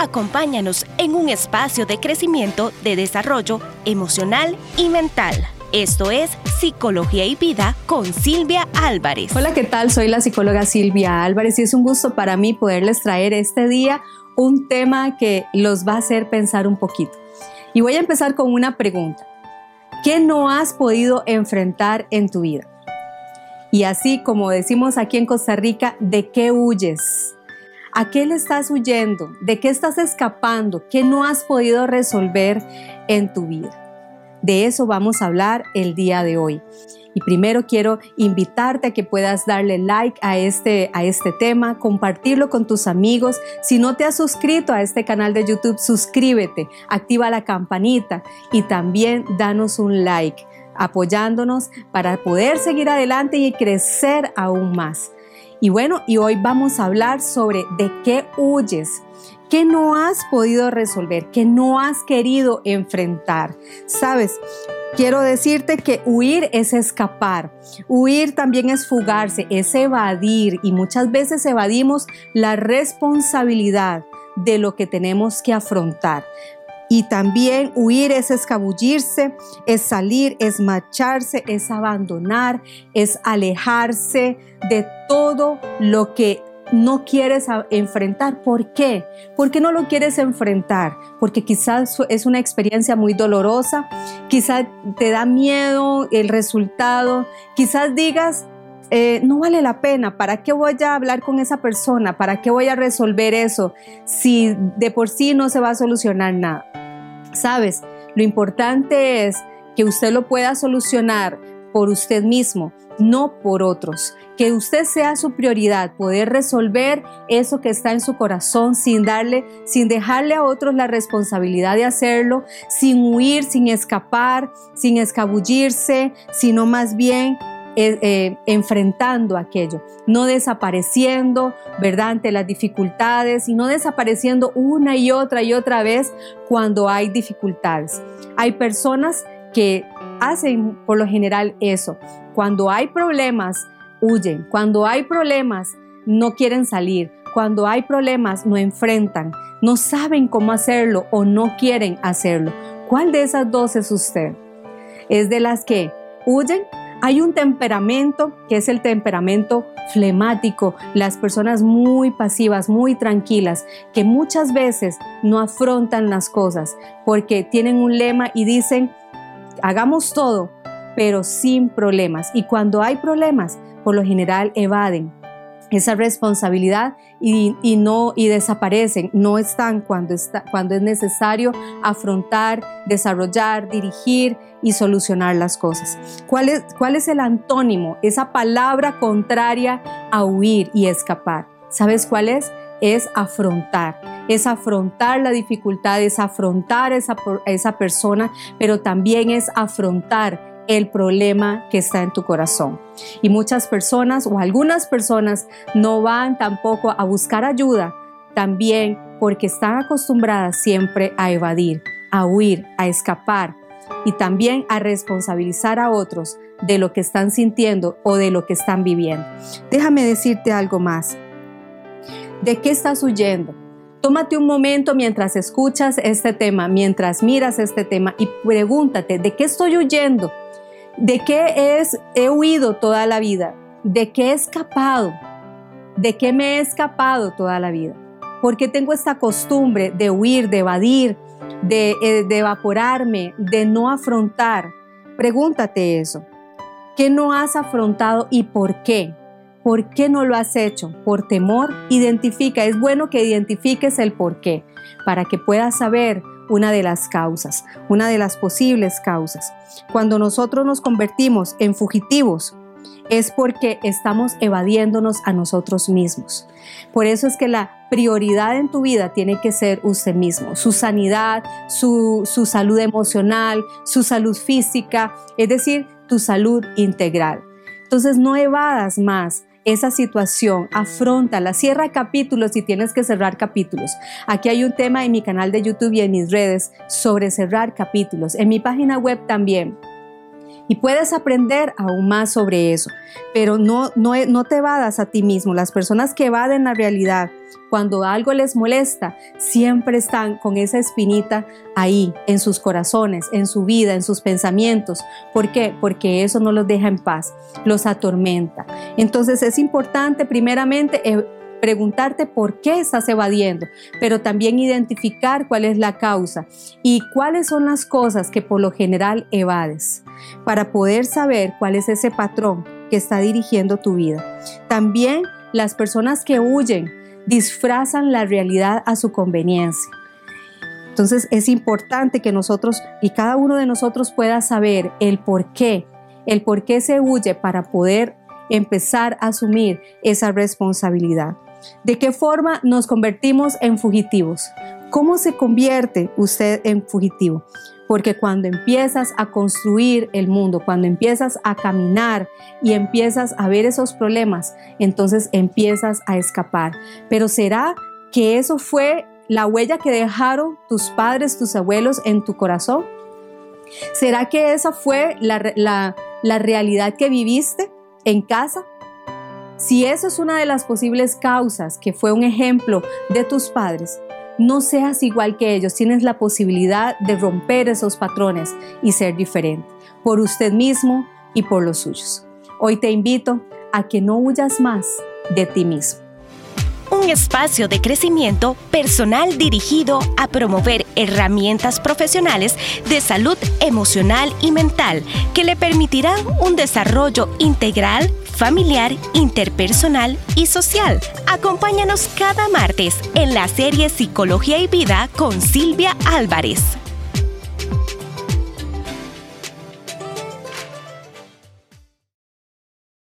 Acompáñanos en un espacio de crecimiento, de desarrollo emocional y mental. Esto es Psicología y Vida con Silvia Álvarez. Hola, ¿qué tal? Soy la psicóloga Silvia Álvarez y es un gusto para mí poderles traer este día un tema que los va a hacer pensar un poquito. Y voy a empezar con una pregunta. ¿Qué no has podido enfrentar en tu vida? Y así como decimos aquí en Costa Rica, ¿de qué huyes? ¿A qué le estás huyendo? ¿De qué estás escapando? ¿Qué no has podido resolver en tu vida? De eso vamos a hablar el día de hoy. Y primero quiero invitarte a que puedas darle like a este, a este tema, compartirlo con tus amigos. Si no te has suscrito a este canal de YouTube, suscríbete, activa la campanita y también danos un like apoyándonos para poder seguir adelante y crecer aún más. Y bueno, y hoy vamos a hablar sobre de qué huyes, qué no has podido resolver, qué no has querido enfrentar. Sabes, quiero decirte que huir es escapar, huir también es fugarse, es evadir y muchas veces evadimos la responsabilidad de lo que tenemos que afrontar. Y también huir es escabullirse, es salir, es marcharse, es abandonar, es alejarse de todo lo que no quieres enfrentar. ¿Por qué? ¿Por qué no lo quieres enfrentar? Porque quizás es una experiencia muy dolorosa, quizás te da miedo el resultado, quizás digas, eh, no vale la pena, ¿para qué voy a hablar con esa persona? ¿Para qué voy a resolver eso si de por sí no se va a solucionar nada? Sabes, lo importante es que usted lo pueda solucionar por usted mismo, no por otros. Que usted sea su prioridad, poder resolver eso que está en su corazón sin darle, sin dejarle a otros la responsabilidad de hacerlo, sin huir, sin escapar, sin escabullirse, sino más bien eh, eh, enfrentando aquello, no desapareciendo, ¿verdad? Ante las dificultades y no desapareciendo una y otra y otra vez cuando hay dificultades. Hay personas que hacen por lo general eso. Cuando hay problemas, huyen. Cuando hay problemas, no quieren salir. Cuando hay problemas, no enfrentan. No saben cómo hacerlo o no quieren hacerlo. ¿Cuál de esas dos es usted? ¿Es de las que huyen hay un temperamento que es el temperamento flemático, las personas muy pasivas, muy tranquilas, que muchas veces no afrontan las cosas porque tienen un lema y dicen, hagamos todo, pero sin problemas. Y cuando hay problemas, por lo general evaden, esa responsabilidad y, no y desaparecen, no están cuando, está, cuando es necesario afrontar, desarrollar, dirigir y solucionar las cosas. ¿Cuál es, ¿Cuál es el antónimo? Esa palabra contraria a huir y escapar. ¿Sabes cuál es? Es afrontar, es afrontar la dificultad, es afrontar esa, esa persona, pero también es afrontar el problema que está en tu corazón. Y muchas personas o algunas personas no van tampoco a buscar ayuda también porque están acostumbradas siempre a evadir, a huir, a escapar y también a responsabilizar a otros de lo que están sintiendo o de lo que están viviendo. Déjame decirte algo más. ¿De qué estás huyendo? Tómate un momento mientras escuchas este tema, mientras miras este tema y pregúntate, ¿de qué estoy huyendo? ¿De qué es, he huido toda la vida? ¿De qué he escapado? ¿De qué me he escapado toda la vida? ¿Por qué tengo esta costumbre de huir, de evadir, de, eh, de evaporarme, de no afrontar? Pregúntate eso. ¿Qué no has afrontado y por qué? ¿Por qué no lo has hecho? ¿Por temor? Identifica, es bueno que identifiques el por qué, para que puedas saber una de las causas, una de las posibles causas. Cuando nosotros nos convertimos en fugitivos, es porque estamos evadiéndonos a nosotros mismos. Por eso es que la prioridad en tu vida tiene que ser usted mismo, su sanidad, su, su salud emocional, su salud física, es decir, tu salud integral. Entonces no evadas más, esa situación, afrontala, cierra capítulos si tienes que cerrar capítulos. Aquí hay un tema en mi canal de YouTube y en mis redes sobre cerrar capítulos, en mi página web también. Y puedes aprender aún más sobre eso. Pero no, no, no te evadas a ti mismo. Las personas que evaden la realidad, cuando algo les molesta, siempre están con esa espinita ahí, en sus corazones, en su vida, en sus pensamientos. ¿Por qué? Porque eso no los deja en paz, los atormenta. Entonces es importante primeramente eh, preguntarte por qué estás evadiendo, pero también identificar cuál es la causa y cuáles son las cosas que por lo general evades, para poder saber cuál es ese patrón que está dirigiendo tu vida. También las personas que huyen disfrazan la realidad a su conveniencia. Entonces es importante que nosotros y cada uno de nosotros pueda saber el por qué, el por qué se huye para poder empezar a asumir esa responsabilidad. ¿De qué forma nos convertimos en fugitivos? ¿Cómo se convierte usted en fugitivo? Porque cuando empiezas a construir el mundo, cuando empiezas a caminar y empiezas a ver esos problemas, entonces empiezas a escapar. Pero ¿será que eso fue la huella que dejaron tus padres, tus abuelos en tu corazón? ¿Será que esa fue la, la realidad que viviste en casa? Si eso es una de las posibles causas, que fue un ejemplo de tus padres, no seas igual que ellos, tienes la posibilidad de romper esos patrones y ser diferente, por usted mismo y por los suyos. Hoy te invito a que no huyas más de ti mismo. Un espacio de crecimiento personal dirigido a promover herramientas profesionales de salud emocional y mental que le permitirán un desarrollo integral familiar, interpersonal y social. Acompáñanos cada martes en la serie Psicología y Vida con Silvia Álvarez.